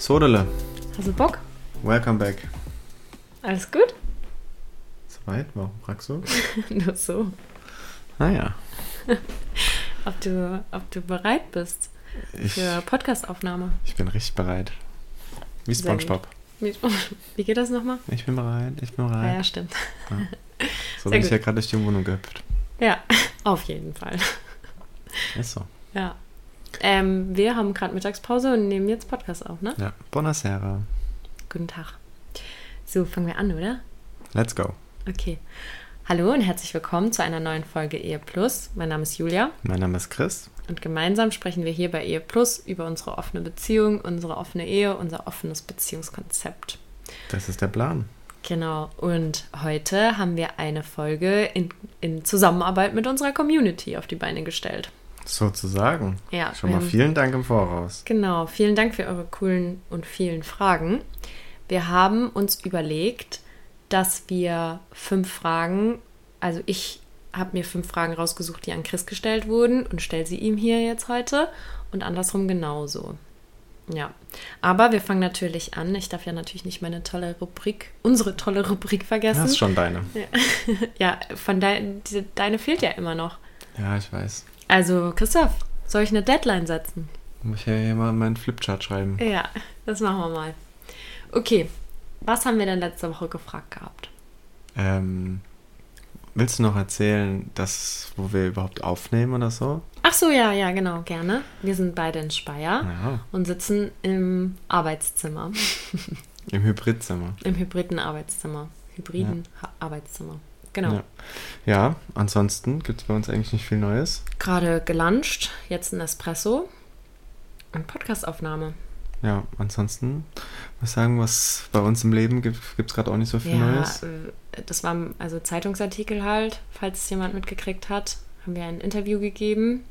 Sodele, Hast du Bock? welcome back. Alles gut? Soweit? Warum fragst du? Nur so. Naja, Ob du, ob du bereit bist ich, für Podcastaufnahme. ich bin richtig bereit. Wie. Spongebob. Wie, geht das nochmal? Ich bin bereit, ich bin Ja, bereit. ja, stimmt. so sehr bin ich gut. ja gerade durch die Wohnung gehüpft. Ja, auf jeden Fall. Ist so. Ja. Ähm, wir haben gerade Mittagspause und nehmen jetzt Podcast auf, ne? Ja, Buonasera. Guten Tag. So, fangen wir an, oder? Let's go. Okay. Hallo und herzlich willkommen zu einer neuen Folge Ehe Plus. Mein Name ist Julia Mein Name ist Chris. und gemeinsam sprechen wir hier bei Ehe Plus über unsere offene Beziehung, unsere offene Ehe, unser offenes Beziehungskonzept. Das ist der Plan. Genau, und heute haben wir eine Folge in, in Zusammenarbeit mit unserer Community auf die Beine gestellt. Sozusagen. Ja, Schon mal vielen Dank im Voraus. Genau, vielen Dank für eure coolen und vielen Fragen. Wir haben uns überlegt, dass wir fünf Fragen, also ich habe mir fünf Fragen rausgesucht, die an Chris gestellt wurden und stelle sie ihm hier jetzt heute und andersrum genauso. Ja, aber wir fangen natürlich an. Ich darf ja natürlich nicht meine tolle Rubrik, unsere tolle Rubrik vergessen. Das ist schon deine. Ja, von dein, die, deine fehlt ja immer noch. Ja, ich weiß. Also, Christoph, soll ich eine Deadline setzen? Muss ich ja hier mal meinen Flipchart schreiben. Ja, das machen wir mal. Okay, was haben wir denn letzte Woche gefragt gehabt? Ähm, willst du noch erzählen, dass, wo wir überhaupt aufnehmen oder so? Ach so, ja, ja, genau, gerne. Wir sind beide in Speyer Ja, und sitzen im Arbeitszimmer, im Hybridzimmer. im hybriden Arbeitszimmer, hybriden Ha- Arbeitszimmer. Genau. Ja. ja, ansonsten gibt es bei uns eigentlich nicht viel Neues. Gerade geluncht, jetzt ein Espresso und Podcastaufnahme. Ja, ansonsten muss ich sagen, was bei uns im Leben gibt, es gerade auch nicht so viel Ja, Neues. äh, das war also Zeitungsartikel halt, falls es jemand mitgekriegt hat, haben wir ein Interview gegeben.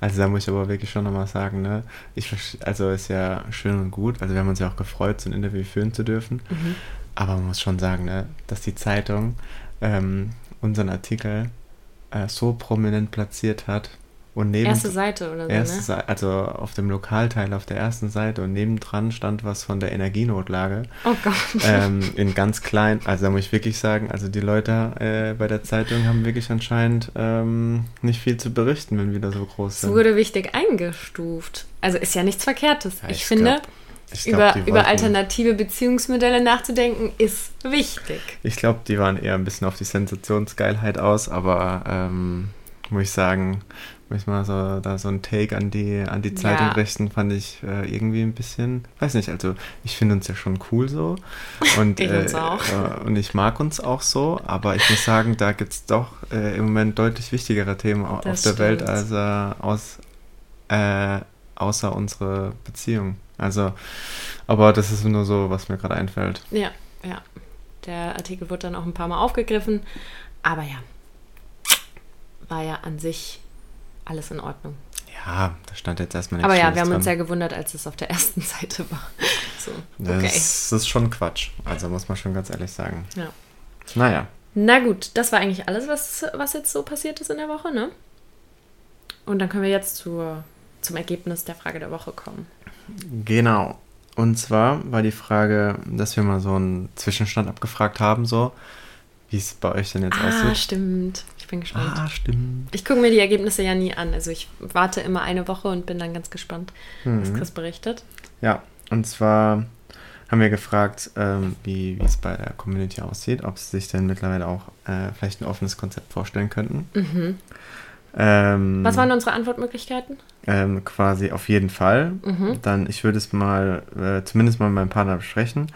Also da muss ich aber wirklich schon nochmal sagen, ne? Ich, also ist ja schön und gut, also wir haben uns ja auch gefreut, so ein Interview führen zu dürfen. Mhm. Aber man muss schon sagen, ne, dass die Zeitung ähm, unseren Artikel äh, so prominent platziert hat und neben Erste Seite oder so, erste ne? Also auf dem Lokalteil auf der ersten Seite und nebendran stand was von der Energienotlage. Oh Gott. ähm, in ganz klein, also da muss ich wirklich sagen, also die Leute äh, bei der Zeitung haben wirklich anscheinend ähm, nicht viel zu berichten, wenn wir da so groß Es sind. wurde wichtig eingestuft. Also ist ja nichts Verkehrtes. Ja, ich, ich finde, glaub- glaub, über, über alternative Beziehungsmodelle nachzudenken, ist wichtig. Ich glaube, die waren eher ein bisschen auf die Sensationsgeilheit aus, aber ähm, muss ich sagen, muss ich mal so da so ein Take an die an die Zeitung Ja. richten, fand ich äh, irgendwie ein bisschen, weiß nicht, also ich finde uns ja schon cool so und Ich uns äh, auch. Äh, und ich mag uns auch so, aber ich muss sagen, da gibt es doch äh, im Moment deutlich wichtigere Themen Das auf der Welt stimmt. als äh, aus äh, außer unsere Beziehung. Also, aber das ist nur so, was mir gerade einfällt. Ja, ja. Der Artikel wurde dann auch ein paar Mal aufgegriffen. Aber ja, war ja an sich alles in Ordnung. Ja, da stand jetzt erstmal nichts Aber ja, wir haben uns ja dran. gewundert, als es auf der ersten Seite war. So, Das, okay. ist, das ist schon Quatsch. Also muss man schon ganz ehrlich sagen. Ja. Naja, Na gut, das war eigentlich alles, was, was jetzt so passiert ist in der Woche, ne? Und dann können wir jetzt zur, zum Ergebnis der Frage der Woche kommen. Genau. Und zwar war die Frage, dass wir mal so einen Zwischenstand abgefragt haben, so wie es bei euch denn jetzt Ah, aussieht. stimmt. Ich bin gespannt. Ah, stimmt. Ich gucke mir die Ergebnisse ja nie an. Also ich warte immer eine Woche und bin dann ganz gespannt, was Mhm. Chris berichtet. Ja, und zwar haben wir gefragt, ähm, wie wie es bei der Community aussieht, ob sie sich denn mittlerweile auch äh, vielleicht ein offenes Konzept vorstellen könnten. Mhm. Ähm, Was waren unsere Antwortmöglichkeiten? ähm, quasi auf jeden Fall. Mhm. Dann, ich würde es mal, äh, zumindest mal mit meinem Partner besprechen.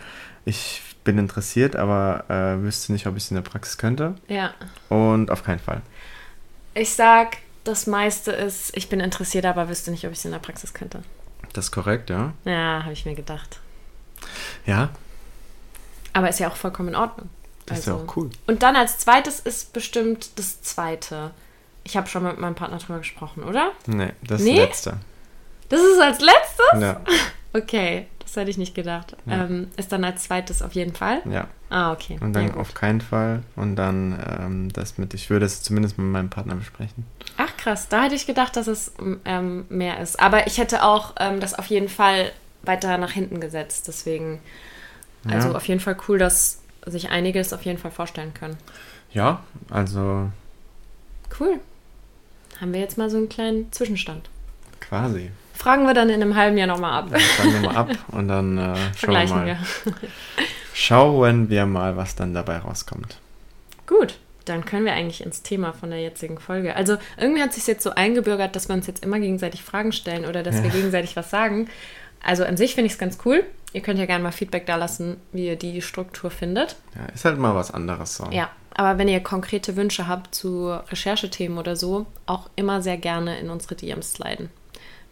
Ich bin interessiert, aber äh, wüsste nicht, ob ich es in der Praxis könnte. Ja. Und auf keinen Fall. Ich sag, das meiste ist, ich bin interessiert, aber wüsste nicht, ob ich es in der Praxis könnte. Das ist korrekt, ja. Ja, habe ich mir gedacht. Ja, Aber ist ja auch vollkommen in Ordnung. das ist ja Also- auch cool. Und dann als zweites ist bestimmt das zweite. Ich habe schon mit meinem Partner drüber gesprochen, oder? Nee, das Nee? ist das letzte. Das ist als letztes? Ja, Okay, das hätte ich nicht gedacht. Ja. Ähm, ist dann als zweites auf jeden Fall? ja. Ah, okay. Und Ja, dann gut. auf keinen Fall. Und dann ähm, das mit, ich würde es zumindest mit meinem Partner besprechen. Ach krass, da hätte ich gedacht, dass es ähm, mehr ist. Aber ich hätte auch ähm, das auf jeden Fall weiter nach hinten gesetzt. Deswegen, also Ja. auf jeden Fall cool, dass sich einige es auf jeden Fall vorstellen können. Ja, also Cool. Haben wir jetzt mal so einen kleinen Zwischenstand. quasi. Fragen wir dann in einem halben Jahr nochmal ab. Dann fangen wir mal ab und dann äh, schauen wir Vergleichen mal. wir. Schauen wir mal, was dann dabei rauskommt. Gut, dann können wir eigentlich ins Thema von der jetzigen Folge. Also irgendwie hat es sich jetzt so eingebürgert, dass wir uns jetzt immer gegenseitig Fragen stellen oder dass wir gegenseitig was sagen. Also an sich finde ich es ganz cool. Ihr könnt ja gerne mal Feedback da lassen, wie ihr die Struktur findet. Ja, ist halt mal was anderes so. Ja, aber wenn ihr konkrete Wünsche habt zu Recherchethemen oder so, auch immer sehr gerne in unsere DMs sliden.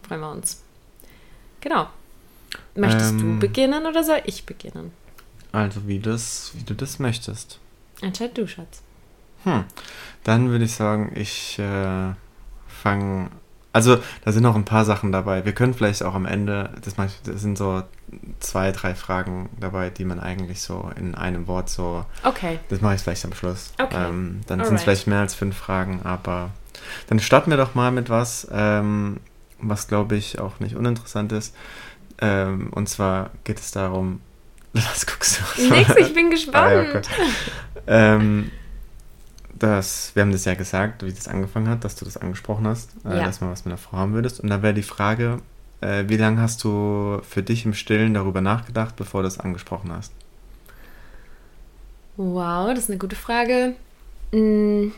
Freuen wir uns. Genau. Möchtest du Ähm. beginnen oder soll ich beginnen? Also wie, das, wie du das möchtest. Entscheid du, Schatz. Hm. Dann würde ich sagen, ich äh, fange. Also, da sind noch ein paar Sachen dabei. Wir können vielleicht auch am Ende, das, mach ich, das sind so zwei, drei Fragen dabei, die man eigentlich so in einem Wort so. Okay. Das mache ich vielleicht am Schluss. Okay. Ähm, dann sind es vielleicht mehr als fünf Fragen, aber dann starten wir doch mal mit was, ähm, was glaube ich auch nicht uninteressant ist. Ähm, und zwar geht es darum. Was guckst du? Nix, ich bin gespannt. Ah, ja, okay. ähm, das, wir haben das ja gesagt, wie das angefangen hat, dass du das angesprochen hast, äh, Ja. dass mal was mit einer Frau haben würdest. Und da wäre die Frage, äh, wie lange hast du für dich im Stillen darüber nachgedacht, bevor du das angesprochen hast? Wow, das ist eine gute Frage. Mm,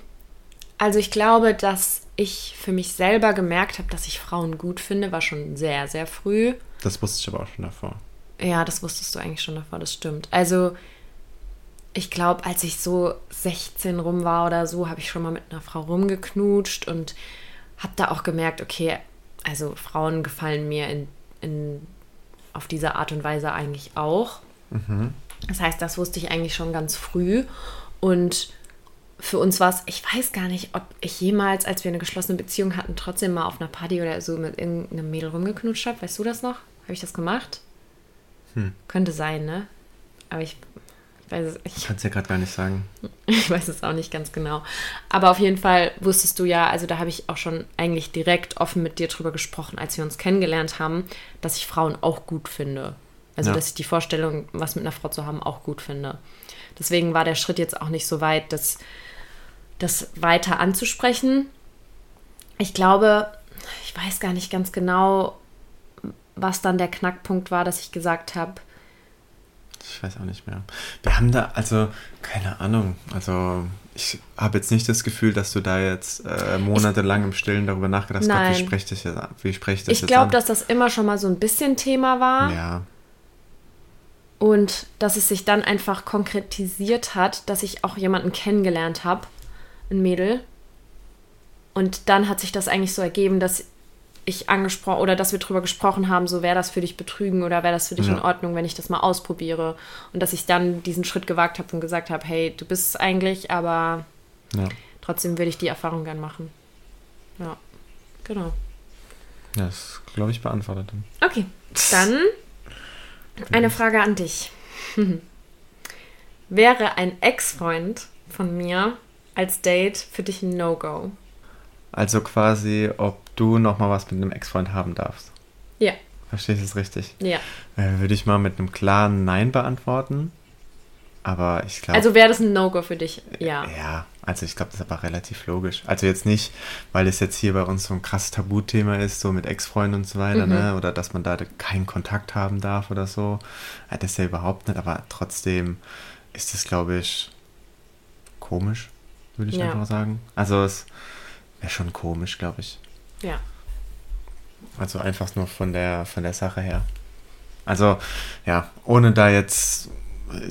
Also ich glaube, dass ich für mich selber gemerkt habe, dass ich Frauen gut finde, war schon sehr, sehr früh. Das wusste ich aber auch schon davor. Ja, das wusstest du eigentlich schon davor, das stimmt. Also ich glaube, als ich so 16 rum war oder so, habe ich schon mal mit einer Frau rumgeknutscht und habe da auch gemerkt, okay, also Frauen gefallen mir in, in, auf diese Art und Weise eigentlich auch. Das heißt, das wusste ich eigentlich schon ganz früh. Und für uns war es, ich weiß gar nicht, ob ich jemals, als wir eine geschlossene Beziehung hatten, trotzdem mal auf einer Party oder so mit irgendeinem Mädel rumgeknutscht habe. Weißt du das noch? Habe ich das gemacht? Könnte sein, ne? Aber ich, ich weiß es, ich Ich kann es ja gerade gar nicht sagen. ich weiß es auch nicht ganz genau. Aber auf jeden Fall wusstest du ja, also da habe ich auch schon eigentlich direkt offen mit dir drüber gesprochen, als wir uns kennengelernt haben, dass ich Frauen auch gut finde. Also Ja. dass ich die Vorstellung, was mit einer Frau zu haben, auch gut finde. Deswegen war der Schritt jetzt auch nicht so weit, das, das weiter anzusprechen. Ich glaube, ich weiß gar nicht ganz genau, was dann der Knackpunkt war, dass ich gesagt habe, Ich weiß auch nicht mehr. Wir haben da, also, keine Ahnung. Also, ich habe jetzt nicht das Gefühl, dass du da jetzt äh, monatelang im Stillen darüber nachgedacht hast, wie spreche ich das jetzt? Wie spreche ich das ich glaube, dass das immer schon mal so ein bisschen Thema war. Ja, Und dass es sich dann einfach konkretisiert hat, dass ich auch jemanden kennengelernt habe, ein Mädel. Und dann hat sich das eigentlich so ergeben, dass ich angesprochen oder dass wir drüber gesprochen haben, so wäre das für dich betrügen oder wäre das für dich Ja. in Ordnung, wenn ich das mal ausprobiere. Und dass ich dann diesen Schritt gewagt habe und gesagt habe, hey, du bist es eigentlich, aber ja. trotzdem würde ich die Erfahrung gern machen. Ja, genau. Ja, das glaube ich beantwortet. Okay, dann eine Frage an dich. Wäre ein Ex-Freund von mir als Date für dich ein No-Go? Also quasi, ob du nochmal was mit einem Ex-Freund haben darfst. Ja, Verstehst du es richtig? ja. Äh, würde ich mal mit einem klaren Nein beantworten. Aber ich glaube. Also wäre das ein No-Go für dich? Ja. Ja, also ich glaube, das ist aber relativ logisch. Also jetzt nicht, weil es jetzt hier bei uns so ein krasses Tabuthema ist, so mit Ex-Freunden und so weiter, Mhm. ne? Oder dass man da keinen Kontakt haben darf oder so. Ja, das ist ja überhaupt nicht, aber trotzdem ist das, glaube ich, komisch, würde ich Ja. einfach sagen. Also es wäre schon komisch, glaube ich. Ja. Also einfach nur von der, von der Sache her. Also, ja, ohne da jetzt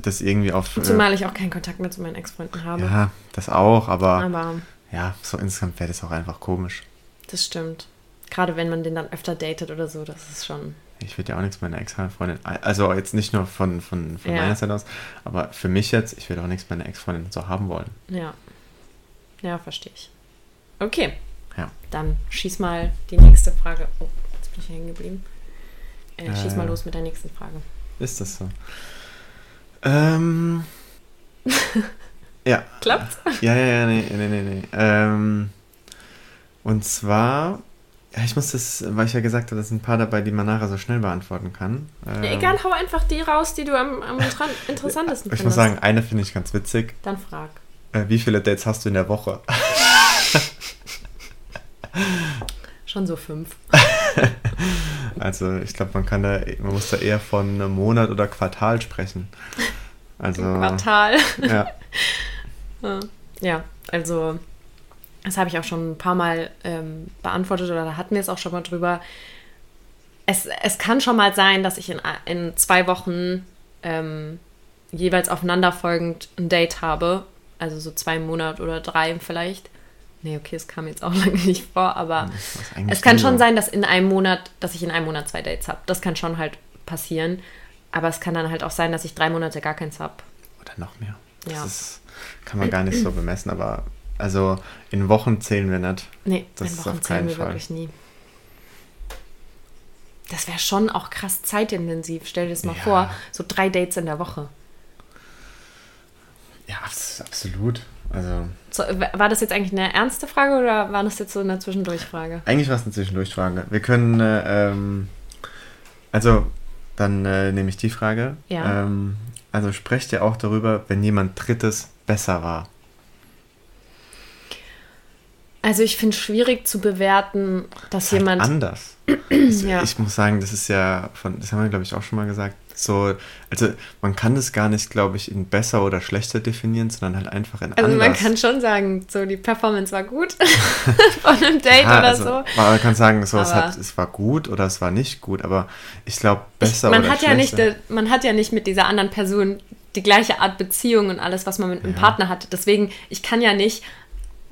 das irgendwie auf. Zumal ich auch keinen Kontakt mehr zu meinen Ex-Freunden habe. Ja, das auch, aber, Aber ja, so insgesamt wäre das auch einfach komisch. das stimmt. Gerade wenn man den dann öfter datet oder so, das ist schon. Ich würde ja auch nichts meiner Ex-Freundin, also jetzt nicht nur von, von, von Ja. meiner Seite aus, aber für mich jetzt, ich würde auch nichts meiner Ex-Freundin so haben wollen. Ja. Ja, verstehe ich. Okay. Ja. Dann schieß mal die nächste Frage. Oh, jetzt bin ich hängen geblieben. Äh, schieß Äh. mal los mit der nächsten Frage. Ist das so? Ähm. ja. Klappt's? Ja, ja, ja, nee, nee, nee, nee. Ähm, und zwar, ja, ich muss das, weil ich ja gesagt habe, da sind ein paar dabei, die man nachher so schnell beantworten kann. Ähm, Ja, egal, hau einfach die raus, die du am, am interessantesten Ich muss sagen, eine finde ich ganz witzig. Dann frag. Äh, wie viele Dates hast du in der Woche? Schon so fünf. Also, ich glaube, man kann da, man muss da eher von einem Monat oder Quartal sprechen. Also, Quartal. ja. Ja, also das habe ich auch schon ein paar Mal ähm, beantwortet oder da hatten wir es auch schon mal drüber. Es, es kann schon mal sein, dass ich in, in zwei Wochen ähm, jeweils aufeinanderfolgend ein Date habe. Also so zwei Monate oder drei vielleicht. Nee, okay, es kam jetzt auch lange nicht vor, aber eigentlich es kann schon sein, dass in einem Monat, dass ich in einem Monat zwei Dates habe. Das kann schon halt passieren. Aber es kann dann halt auch sein, dass ich drei Monate gar keins habe. Oder noch mehr. Das Ja. ist, kann man gar nicht so bemessen, aber also in Wochen zählen wir nicht. Nee, Das in ist Wochen auf zählen wir Fall. wirklich nie. Das wäre schon auch krass zeitintensiv. Stell dir das mal Ja. vor, so drei Dates in der Woche. Ja, abs- absolut. Also, So, war das jetzt eigentlich eine ernste Frage oder war das jetzt so eine Zwischendurchfrage? eigentlich war es eine Zwischendurchfrage. Wir können, äh, ähm, also, dann äh, nehme ich die Frage. Ja. Ähm, also, sprecht ihr auch darüber, wenn jemand Drittes besser war? Also ich finde es schwierig zu bewerten, dass Halt jemand... anders. Das, Ja. Ich muss sagen, das ist ja von, das haben wir glaube ich auch schon mal gesagt, so, also man kann das gar nicht, glaube ich, in besser oder schlechter definieren, sondern halt einfach in Also anders. man kann schon sagen, so die Performance war gut von einem Date Ja, oder also, so. Man kann sagen, so, es, hat, es war gut oder es war nicht gut, aber ich glaube, besser man oder hat ja nicht, schlechter. de- man hat ja nicht mit dieser anderen Person die gleiche Art Beziehung und alles, was man mit einem Ja. Partner hat. Deswegen, ich kann ja nicht,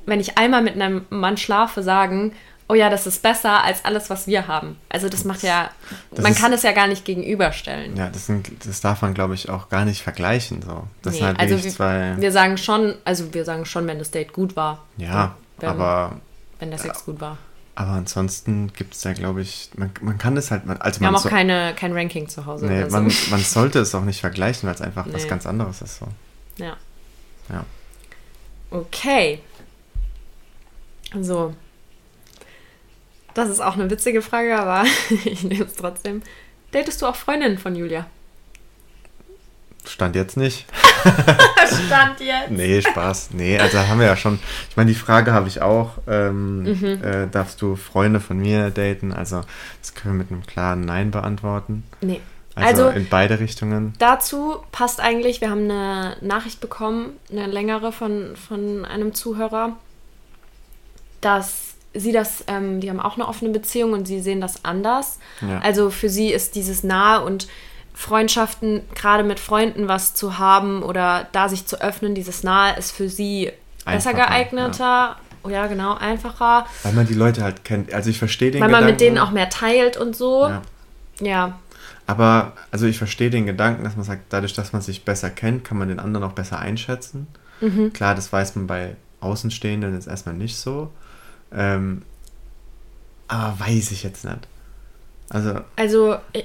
wenn ich einmal mit einem Mann schlafe, sagen, oh ja, das ist besser als alles, was wir haben. Also das macht ja, Das man ist- kann es ja gar nicht gegenüberstellen. Ja, das, sind, das darf man, glaube ich, auch gar nicht vergleichen. So. Das Nee, halt also wir, zwei. wir sagen schon, also wir sagen schon, wenn das Date gut war. ja, wenn, aber, wenn der Sex gut war. aber ansonsten gibt es da, glaube ich, man, man kann das halt, man- also Wir haben man, auch so, keine, kein Ranking zu Hause. nee, so. man, man sollte es auch nicht vergleichen, weil es einfach was Nee. ganz anderes ist. So. Ja. Ja. Okay. So. Das ist auch eine witzige Frage, aber ich nehme es trotzdem. Datest du auch Freundinnen von Julia? Stand jetzt nicht. Stand jetzt. Nee, Spaß. Nee, also haben wir ja schon. Ich meine, die Frage habe ich auch. Ähm, Mhm. äh, darfst du Freunde von mir daten? Also, das können wir mit einem klaren Nein beantworten. Nee. Also, Also- in beide Richtungen. Dazu passt eigentlich, wir haben eine Nachricht bekommen, eine längere von, von einem Zuhörer, dass sie das, ähm, die haben auch eine offene Beziehung und sie sehen das anders. Ja. Also für sie ist dieses Nahe und Freundschaften, gerade mit Freunden was zu haben oder da sich zu öffnen, dieses Nahe ist für sie besser Einfacher, geeigneter. Oh ja, genau, einfacher. Weil man die Leute halt kennt. Also, ich verstehe den Weil man mit Gedanken. denen auch mehr teilt und so. Ja. ja. Aber, also ich verstehe den Gedanken, dass man sagt, dadurch, dass man sich besser kennt, kann man den anderen auch besser einschätzen. Mhm. Klar, das weiß man bei Außenstehenden jetzt erstmal nicht so. Ähm, aber weiß ich jetzt nicht. Also, Also, äh,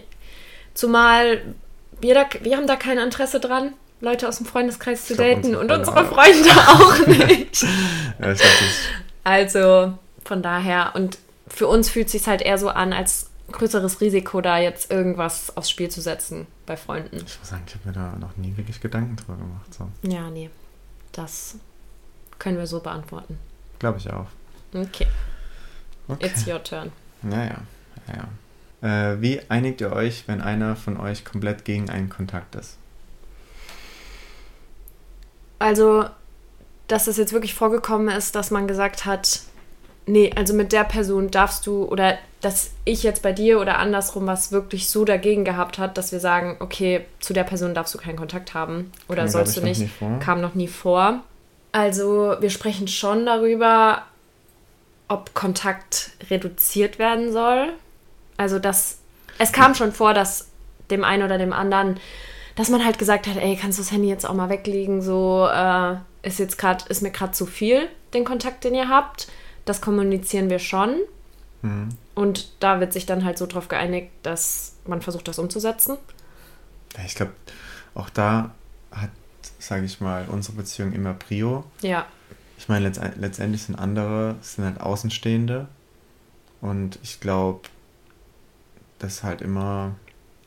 zumal wir, da, wir haben da kein Interesse dran, Leute aus dem Freundeskreis zu Ich glaub, daten unsere und unsere auch. Freunde auch nicht. ja, glaub, Also, von daher, und für uns fühlt es sich halt eher so an, als größeres Risiko, da jetzt irgendwas aufs Spiel zu setzen bei Freunden. ich muss sagen, ich habe mir da noch nie wirklich Gedanken drüber gemacht. So. Ja, nee. Das können wir so beantworten. Glaube ich auch. Okay, Okay. it's your turn. Ja, ja. ja, ja. Äh, wie einigt ihr euch, wenn einer von euch komplett gegen einen Kontakt ist? Also, dass es jetzt wirklich vorgekommen ist, dass man gesagt hat, nee, also mit der Person darfst du, oder dass ich jetzt bei dir oder andersrum was wirklich so dagegen gehabt hat, dass wir sagen, okay, zu der Person darfst du keinen Kontakt haben oder Kam, sollst du nicht, noch nie vor. kam noch nie vor. Also wir sprechen schon darüber, ob Kontakt reduziert werden soll. Also dass es kam schon vor, dass dem einen oder dem anderen, dass man halt gesagt hat, ey, kannst du das Handy jetzt auch mal weglegen? So äh, ist jetzt gerade, ist mir gerade zu viel den Kontakt, den ihr habt. Das kommunizieren wir schon. Und da wird sich dann halt so drauf geeinigt, dass man versucht, das umzusetzen. Ich glaube, auch da hat, sage ich mal, unsere Beziehung immer Prio. Ja, Ich meine, letzt, letztendlich sind andere, es sind halt Außenstehende. Und ich glaube, das halt immer.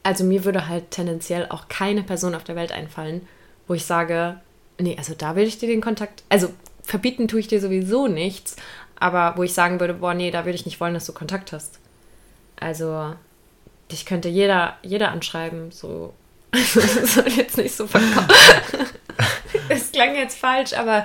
also mir würde halt tendenziell auch keine Person auf der Welt einfallen, wo ich sage, nee, also da will ich dir den Kontakt, also verbieten tue ich dir sowieso nichts, aber wo ich sagen würde, boah, nee, da würde ich nicht wollen, dass du Kontakt hast. Also dich könnte jeder, jeder anschreiben, so. das soll jetzt nicht so verkaufen. Es klang jetzt falsch, aber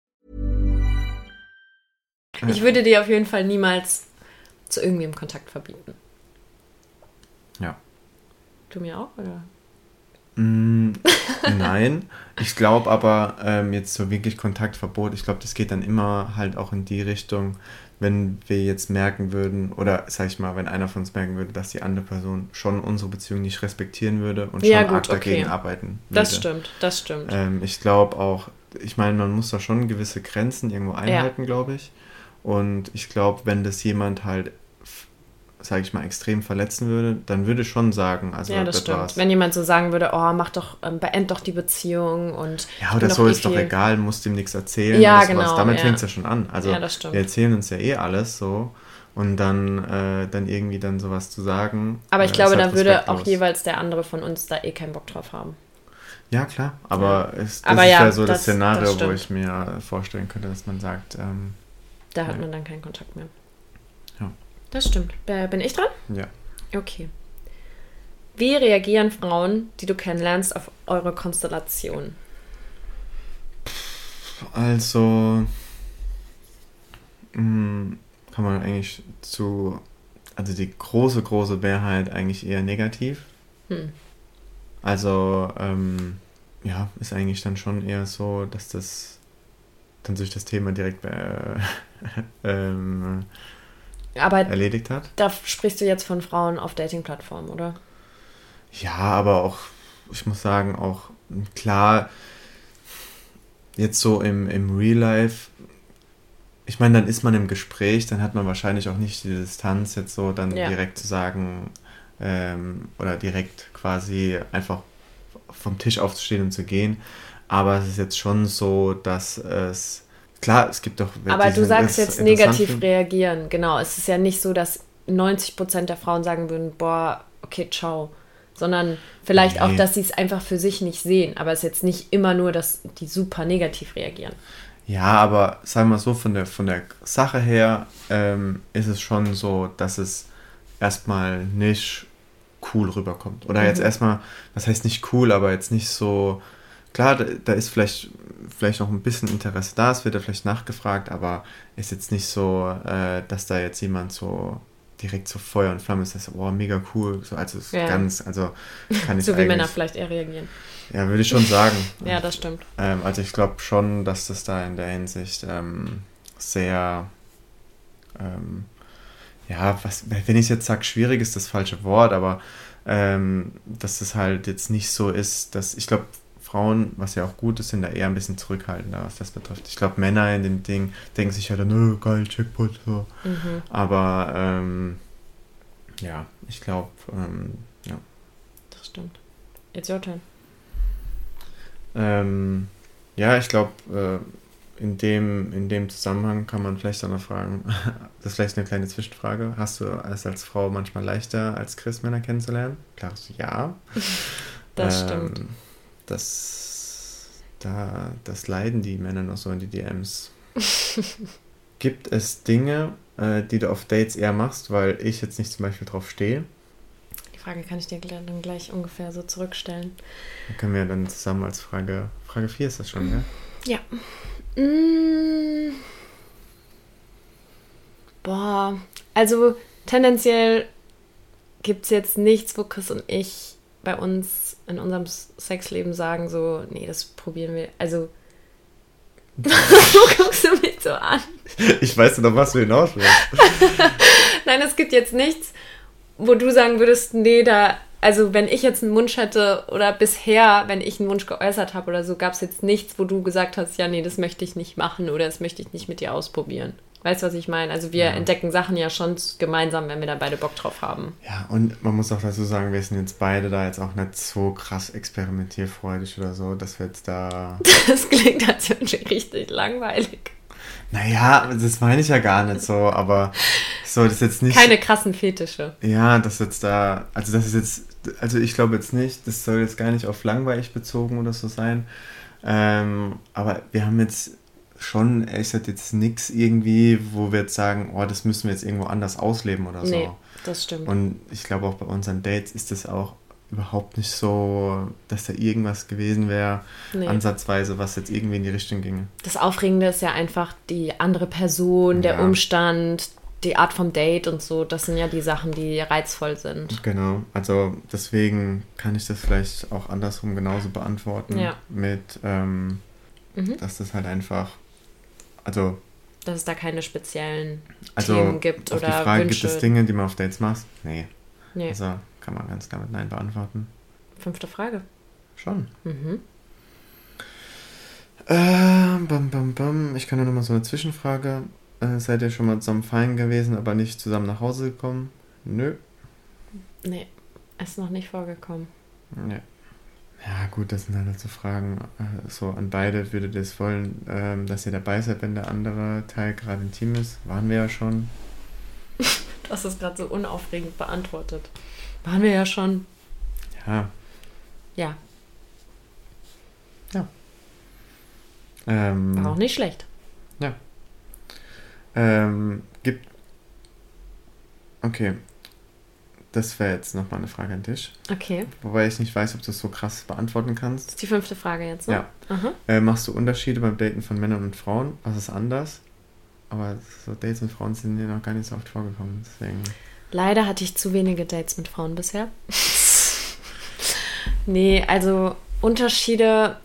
Ich würde dir auf jeden Fall niemals zu irgendwem Kontakt verbieten. Ja. Du mir auch, oder? Mm, nein, ich glaube aber ähm, jetzt so wirklich Kontaktverbot, ich glaube, das geht dann immer halt auch in die Richtung, wenn wir jetzt merken würden, oder sag ich mal, wenn einer von uns merken würde, dass die andere Person schon unsere Beziehung nicht respektieren würde und schon Ja, gut, arg dagegen okay. arbeiten würde. Das stimmt, das stimmt. Ähm, ich glaube auch, ich meine, man muss da schon gewisse Grenzen irgendwo einhalten, glaube ich. Und ich glaube, wenn das jemand halt, sage ich mal, extrem verletzen würde, dann würde ich schon sagen, also Ja, das stimmt. war's. Wenn jemand so sagen würde, oh, mach doch, ähm, beend doch die Beziehung und Ja, oder so eh ist doch egal, musst ihm nichts erzählen. Ja, genau, Damit ja. fängt es ja schon an. Also Ja, das stimmt. wir erzählen uns ja eh alles so. Und dann, äh, dann irgendwie dann sowas zu sagen. Aber ich äh, glaube, ist da halt würde auch jeweils der andere von uns da eh keinen Bock drauf haben. Ja, klar. Aber es, das Aber ist ja, ja, so das, das- Szenario, das wo ich mir vorstellen könnte, dass man sagt, ähm, Da hat Ja. man dann keinen Kontakt mehr. Ja. Das stimmt. Bin ich dran? ja. Okay. Wie reagieren Frauen, die du kennenlernst, auf eure Konstellation? Also mh, kann man eigentlich zu, also die große, große Mehrheit eigentlich eher negativ. Hm. Also ähm, ja, ist eigentlich dann schon eher so, dass das dann sich das Thema direkt äh, ähm, erledigt hat. da sprichst du jetzt von Frauen auf Dating-Plattformen, oder? Ja, aber auch, ich muss sagen, auch klar, jetzt so im, im Real Life, ich meine, dann ist man im Gespräch, dann hat man wahrscheinlich auch nicht die Distanz, jetzt so dann Ja. direkt zu sagen, ähm, oder direkt quasi einfach vom Tisch aufzustehen und zu gehen. Aber es ist jetzt schon so, dass es, klar, es gibt doch... Aber du sagst das jetzt negativ finden. reagieren. Genau, es ist ja nicht so, dass 90% der Frauen sagen würden, boah, okay, ciao. Sondern vielleicht auch, Nee. dass sie es einfach für sich nicht sehen. Aber es ist jetzt nicht immer nur, dass die super negativ reagieren. Ja, aber sagen wir so, von der, von der Sache her ähm, ist es schon so, dass es erstmal nicht cool rüberkommt. Oder jetzt erstmal, was heißt nicht cool, aber jetzt nicht so. Klar, da, da ist vielleicht, vielleicht noch ein bisschen Interesse da, es wird ja vielleicht nachgefragt, aber ist jetzt nicht so, äh, dass da jetzt jemand so direkt so Feuer und Flamme ist, dass, oh, mega cool. So, also Ja. ganz, also kann ich So wie Männer vielleicht eher reagieren. Ja, würde ich schon sagen. Ja, das stimmt. Ähm, also ich glaube schon, dass das da in der Hinsicht ähm, sehr, ähm, ja, was, wenn ich jetzt sage, schwierig ist das falsche Wort, aber ähm, dass es halt jetzt nicht so ist, dass ich glaube, Frauen, was ja auch gut ist, sind da eher ein bisschen zurückhaltender, was das betrifft. Ich glaube, Männer in dem Ding denken sich halt, nö, geil, Checkpoint, so. Mhm. Aber ähm, ja, ich glaube, ähm, ja. Das stimmt. It's your turn. Ähm, ja, ich glaube, äh, in dem, in dem Zusammenhang kann man vielleicht auch noch fragen, das ist vielleicht eine kleine Zwischenfrage. Hast du es als Frau manchmal leichter, als Chris Männer kennenzulernen? Klares Ja. Das ähm, stimmt. Das, da, das leiden die Männer noch so in die DMs. Gibt es Dinge, äh, die du auf Dates eher machst, weil ich jetzt nicht zum Beispiel drauf stehe? Die Frage kann ich dir dann gleich ungefähr so zurückstellen. Dann können wir dann zusammen als Frage, Frage 4 ist das schon, ja? Ja. Mmh. Boah, also tendenziell gibt es jetzt nichts, wo Chris und ich bei uns in unserem Sexleben sagen, so, nee, das probieren wir. Also, du guckst du mich so an. Ich weiß noch, was du hinaus willst. Nein, es gibt jetzt nichts, wo du sagen würdest, nee, da also wenn ich jetzt einen Wunsch hätte oder bisher, wenn ich einen Wunsch geäußert habe oder so, gab es jetzt nichts, wo du gesagt hast, ja, nee, das möchte ich nicht machen oder das möchte ich nicht mit dir ausprobieren. Weißt du, was ich meine? Also wir ja. entdecken Sachen ja schon gemeinsam, wenn wir da beide Bock drauf haben. Ja, und man muss auch dazu sagen, wir sind jetzt beide da jetzt auch nicht so krass experimentierfreudig oder so, dass wir jetzt da... Das klingt, als richtig langweilig. Naja, das meine ich ja gar nicht so, aber so, das ist jetzt nicht. Keine krassen Fetische. Ja, das jetzt da, also das ist jetzt, also ich glaube jetzt nicht, das soll jetzt gar nicht auf langweilig bezogen oder so sein. Ähm, aber wir haben jetzt schon, ich sag jetzt nichts irgendwie, wo wir jetzt sagen, oh, das müssen wir jetzt irgendwo anders ausleben oder so. Nee, das stimmt. Und ich glaube auch bei unseren Dates ist das auch überhaupt nicht so, dass da irgendwas gewesen wäre, nee. ansatzweise, was jetzt irgendwie in die Richtung ging. Das Aufregende ist ja einfach die andere Person, ja. der Umstand, die Art vom Date und so. Das sind ja die Sachen, die reizvoll sind. Genau, also deswegen kann ich das vielleicht auch andersrum genauso beantworten. Ja. Mit, ähm, mhm. dass das halt einfach, also. Dass es da keine speziellen also Themen gibt oder die Frage, Wünsche. gibt es Dinge, die man auf Dates macht? Nee. nee. Also kann man ganz klar mit Nein beantworten. Fünfte Frage. Schon. Mhm. Äh, bam, bam, bam. Ich kann nur noch mal so eine Zwischenfrage. Äh, seid ihr schon mal zusammen feiern gewesen, aber nicht zusammen nach Hause gekommen? Nö. Nee, ist noch nicht vorgekommen. Nee. Ja, gut, das sind halt so Fragen. Äh, so an beide würdet ihr es wollen, ähm, dass ihr dabei seid, wenn der andere Teil gerade intim ist. Waren wir ja schon. du hast es gerade so unaufregend beantwortet. Waren wir ja schon. Ja. Ja. Ja. Ähm, War auch nicht schlecht. Ja. Ähm, gibt. Okay. Das wäre jetzt nochmal eine Frage an dich. Okay. Wobei ich nicht weiß, ob du es so krass beantworten kannst. Das ist die fünfte Frage jetzt, ne? Ja. Äh, machst du Unterschiede beim Daten von Männern und Frauen? Was ist anders? Aber so Dates mit Frauen sind ja noch gar nicht so oft vorgekommen, deswegen. Leider hatte ich zu wenige Dates mit Frauen bisher. nee, also Unterschiede.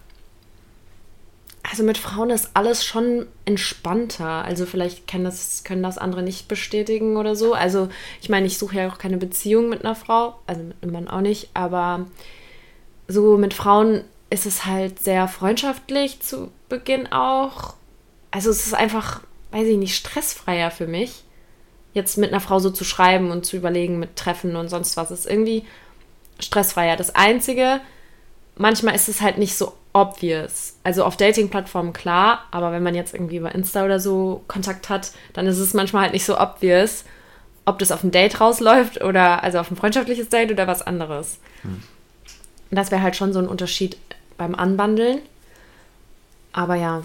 Also mit Frauen ist alles schon entspannter. Also vielleicht können das, können das andere nicht bestätigen oder so. Also ich meine, ich suche ja auch keine Beziehung mit einer Frau, also mit einem Mann auch nicht, aber so mit Frauen ist es halt sehr freundschaftlich zu Beginn auch. Also es ist einfach, weiß ich nicht, stressfreier für mich jetzt mit einer Frau so zu schreiben und zu überlegen mit Treffen und sonst was, ist irgendwie stressfreier. Das Einzige, manchmal ist es halt nicht so obvious. Also auf Dating-Plattformen klar, aber wenn man jetzt irgendwie über Insta oder so Kontakt hat, dann ist es manchmal halt nicht so obvious, ob das auf ein Date rausläuft oder also auf ein freundschaftliches Date oder was anderes. Hm. Das wäre halt schon so ein Unterschied beim Anbandeln. Aber ja,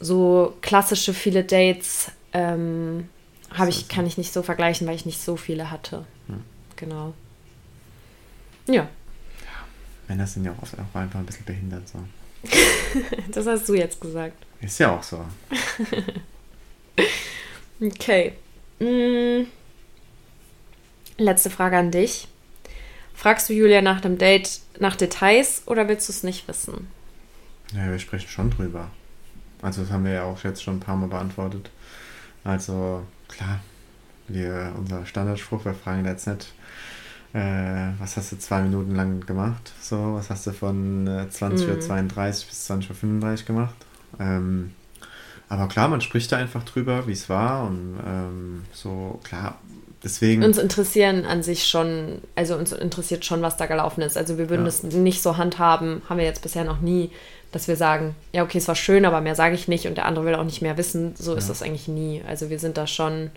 so klassische viele Dates ähm, habe ich, kann ich nicht so vergleichen, weil ich nicht so viele hatte. Hm. Genau. Ja. Männer sind ja auch oft auch einfach ein bisschen behindert so. das hast du jetzt gesagt. Ist ja auch so. okay. Hm. Letzte Frage an dich. Fragst du Julia nach dem Date nach Details oder willst du es nicht wissen? Ja, wir sprechen schon drüber. Also das haben wir ja auch jetzt schon ein paar Mal beantwortet. Also klar, wir, unser Standardspruch, wir fragen jetzt nicht, äh, was hast du zwei Minuten lang gemacht? So, was hast du von äh, 20.32 mhm. Uhr bis 20.35 Uhr gemacht? Ähm, aber klar, man spricht da einfach drüber, wie es war und ähm, so, klar, deswegen. Uns interessieren an sich schon, also uns interessiert schon, was da gelaufen ist. Also wir würden ja. das nicht so handhaben, haben wir jetzt bisher noch nie dass wir sagen, ja, okay, es war schön, aber mehr sage ich nicht und der andere will auch nicht mehr wissen. So ist Ja. das eigentlich nie. Also wir sind da schon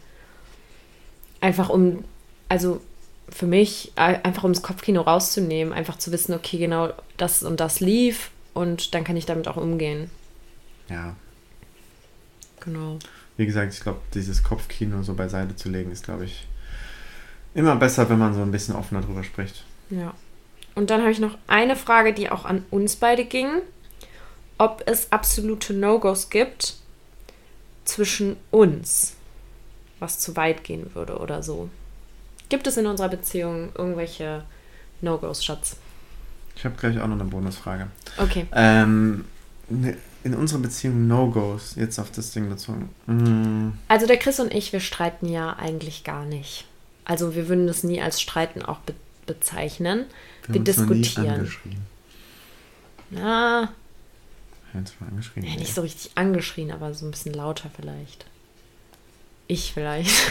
einfach um, also für mich, einfach um das Kopfkino rauszunehmen, einfach zu wissen, okay, genau das und das lief und dann kann ich damit auch umgehen. Ja, Genau. wie gesagt, ich glaube, dieses Kopfkino so beiseite zu legen, ist, glaube ich, immer besser, wenn man so ein bisschen offener drüber spricht. Ja. Und dann habe ich noch eine Frage, die auch an uns beide ging. Ob es absolute No-Gos gibt zwischen uns, was zu weit gehen würde oder so. Gibt es in unserer Beziehung irgendwelche No-Gos, Schatz? Ich habe gleich auch noch eine Bonusfrage. Okay. Ähm, ne- in unserer Beziehung No-Gos, jetzt auf das Ding bezogen. Mm, Also der Chris und ich, wir streiten ja eigentlich gar nicht. Also wir würden das nie als Streiten auch be bezeichnen. Wir, haben uns noch nie diskutieren. angeschrien. Na, Wir mal angeschrien. ja, nicht so richtig angeschrien, aber so ein bisschen lauter vielleicht. Ich vielleicht.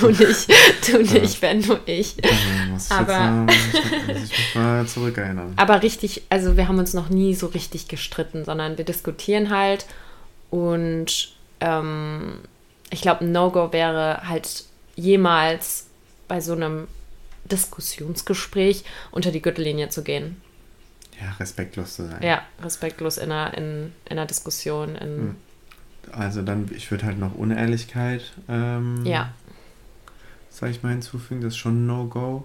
Du nicht, du nicht, wenn nur ich. Ich, Aber- jetzt, muss ich mich mal zurückerinnern. Aber richtig, also wir haben uns noch nie so richtig gestritten, sondern wir diskutieren halt und ähm, ich glaube, ein No-Go wäre halt jemals bei so einem Diskussionsgespräch unter die Gürtellinie zu gehen. Ja, respektlos zu sein. Ja, respektlos in einer, in, in einer Diskussion. In, Hm. Also dann, ich würde halt noch Unehrlichkeit, ähm, Ja, sag ich mal, hinzufügen. Das ist schon ein No-Go.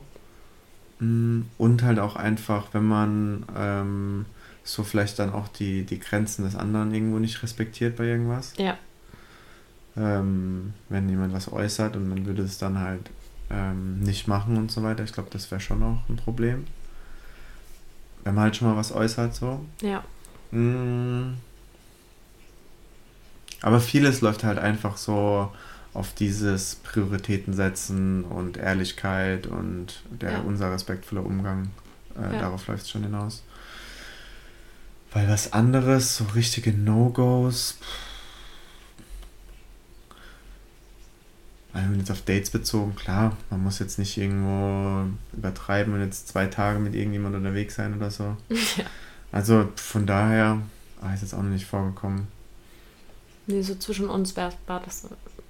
Mm, Und halt auch einfach, wenn man ähm, so vielleicht dann auch die, die Grenzen des anderen irgendwo nicht respektiert bei irgendwas. ja, Ähm, wenn jemand was äußert und man würde es dann halt ähm, nicht machen und so weiter. Ich glaube, das wäre schon auch ein Problem. Wenn man halt schon mal was äußert, so. ja, Mm. Aber vieles läuft halt einfach so auf dieses Prioritäten setzen und Ehrlichkeit und der Ja. unser respektvolle Umgang. Äh, Ja. Darauf läuft es schon hinaus. Weil was anderes, so richtige No-Gos. Also jetzt auf Dates bezogen, klar, man muss jetzt nicht irgendwo übertreiben und jetzt zwei Tage mit irgendjemand unterwegs sein oder so. ja. Also von daher ah, ist jetzt auch noch nicht vorgekommen. Nee, so zwischen uns war das,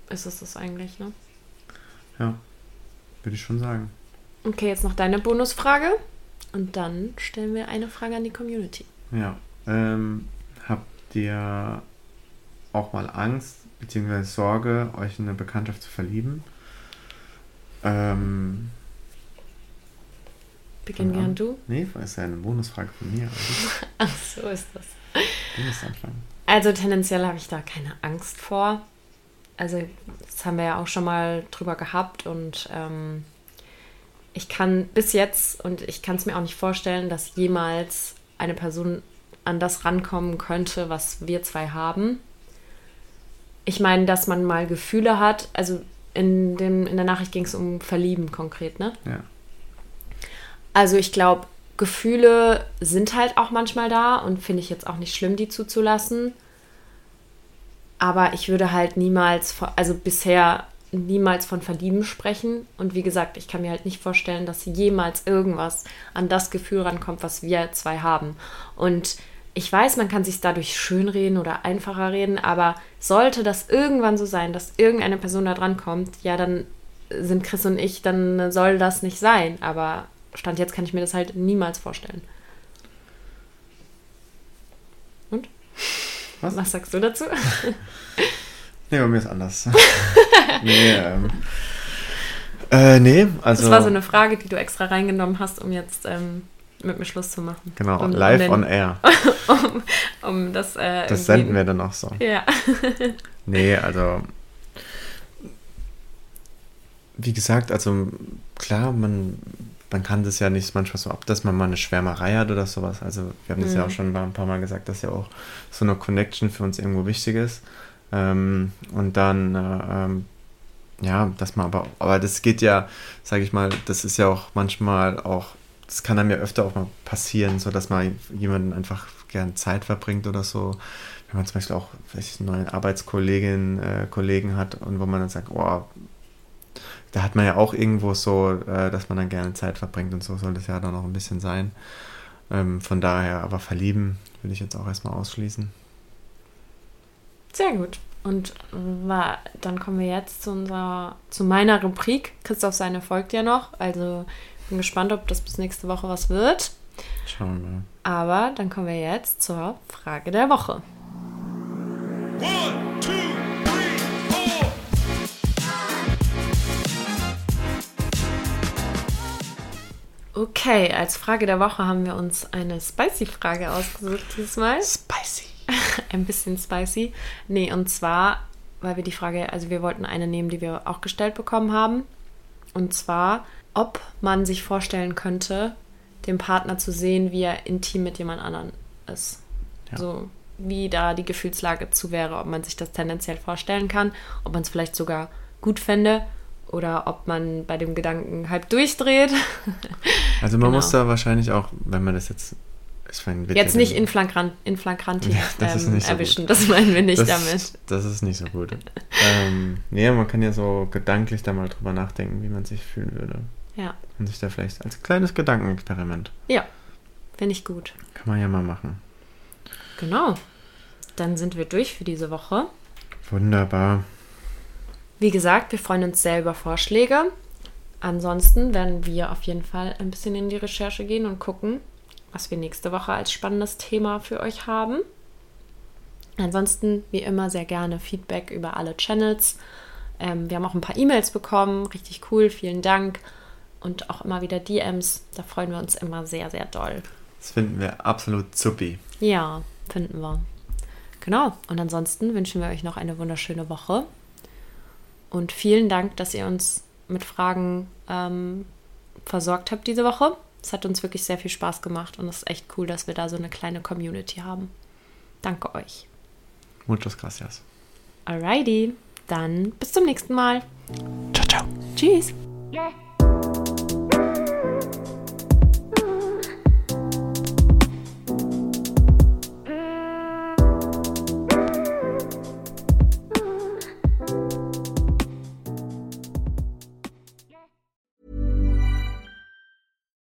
ist es das eigentlich, ne? Ja, würde ich schon sagen. Okay, jetzt noch deine Bonusfrage. Und dann stellen wir eine Frage an die Community. Ja. Ähm, habt ihr auch mal Angst bzw. Sorge, euch in eine Bekanntschaft zu verlieben? Ähm, Beginn gern du. nee, das ist ja eine Bonusfrage von mir. Also Ach, so ist das. du musst anfangen. Also tendenziell habe ich da keine Angst vor. Also das haben wir ja auch schon mal drüber gehabt und ähm, ich kann bis jetzt und ich kann es mir auch nicht vorstellen, dass jemals eine Person an das rankommen könnte, was wir zwei haben. Ich meine, dass man mal Gefühle hat. Also in, dem, in der Nachricht ging es um Verlieben konkret, ne? Ja. Also ich glaube, Gefühle sind halt auch manchmal da und finde ich jetzt auch nicht schlimm, die zuzulassen. Aber ich würde halt niemals, also bisher niemals von Verlieben sprechen. Und wie gesagt, ich kann mir halt nicht vorstellen, dass jemals irgendwas an das Gefühl rankommt, was wir zwei haben. Und ich weiß, man kann sich dadurch schönreden oder einfacher reden, aber sollte das irgendwann so sein, dass irgendeine Person da dran kommt, ja, dann sind Chris und ich, dann soll das nicht sein. Aber Stand jetzt kann ich mir das halt niemals vorstellen. Und? Was? Was sagst du dazu? Nee, bei mir ist anders. nee, ähm. Äh, nee, also. Das war so eine Frage, die du extra reingenommen hast, um jetzt ähm, mit mir Schluss zu machen. Genau, um, live um den, on air. Um, um das äh, Das senden wir dann auch so. Ja. Nee, also. Wie gesagt, also klar, man, man kann das ja nicht manchmal so ab, dass man mal eine Schwärmerei hat oder sowas. Also wir haben das ja Mhm. auch schon ein paar Mal gesagt, dass ja auch so eine Connection für uns irgendwo wichtig ist. Ähm, und dann, äh, ähm, ja, dass man aber, aber das geht ja, sage ich mal, das ist ja auch manchmal auch, das kann einem ja öfter auch mal passieren, so dass man jemanden einfach gern Zeit verbringt oder so. Wenn man zum Beispiel auch vielleicht einen neuen Arbeitskollegin, äh, Kollegen hat und wo man dann sagt, oh, da hat man ja auch irgendwo so, äh, dass man dann gerne Zeit verbringt und so soll das ja dann auch ein bisschen sein. Ähm, von daher, aber verlieben würde ich jetzt auch erstmal ausschließen. Sehr gut. Und wa- dann kommen wir jetzt zu unserer, zu meiner Rubrik. Christoph seine folgt ja noch. Also bin gespannt, ob das bis nächste Woche was wird. Schauen wir mal. Aber dann kommen wir jetzt zur Frage der Woche. One, two, Okay, als Frage der Woche haben wir uns eine Spicy-Frage ausgesucht diesmal. Spicy. Ein bisschen spicy. Nee, und zwar, weil wir die Frage, also wir wollten eine nehmen, die wir auch gestellt bekommen haben. Und zwar, ob man sich vorstellen könnte, den Partner zu sehen, wie er intim mit jemand anderem ist. Ja. So, wie da die Gefühlslage zu wäre, ob man sich das tendenziell vorstellen kann, ob man es vielleicht sogar gut fände oder ob man bei dem Gedanken halb durchdreht. Also man Genau. muss da wahrscheinlich auch, wenn man das jetzt. Meine, Jetzt ja nicht in flagrant, in flagranti Ja, das ähm, so erwischen, gut. das meinen wir nicht das, damit. Das ist nicht so gut. ähm, nee, man kann ja so gedanklich da mal drüber nachdenken, wie man sich fühlen würde. Ja, Und sich da vielleicht als kleines Gedankenexperiment. ja, finde ich gut. Kann man ja mal machen. Genau. Dann sind wir durch für diese Woche. Wunderbar. Wie gesagt, wir freuen uns sehr über Vorschläge. Ansonsten werden wir auf jeden Fall ein bisschen in die Recherche gehen und gucken, was wir nächste Woche als spannendes Thema für euch haben. Ansonsten, wie immer, sehr gerne Feedback über alle Channels. Ähm, wir haben auch ein paar E-Mails bekommen. Richtig cool, vielen Dank. Und auch immer wieder DMs. Da freuen wir uns immer sehr, sehr doll. Das finden wir absolut zuppi. Ja, finden wir. Genau. Und ansonsten wünschen wir euch noch eine wunderschöne Woche. Und vielen Dank, dass ihr uns mit Fragen ähm, versorgt habt diese Woche. Es hat uns wirklich sehr viel Spaß gemacht und es ist echt cool, dass wir da so eine kleine Community haben. Danke euch. Muchas gracias. Alrighty, dann bis zum nächsten Mal. Ciao, ciao. Tschüss.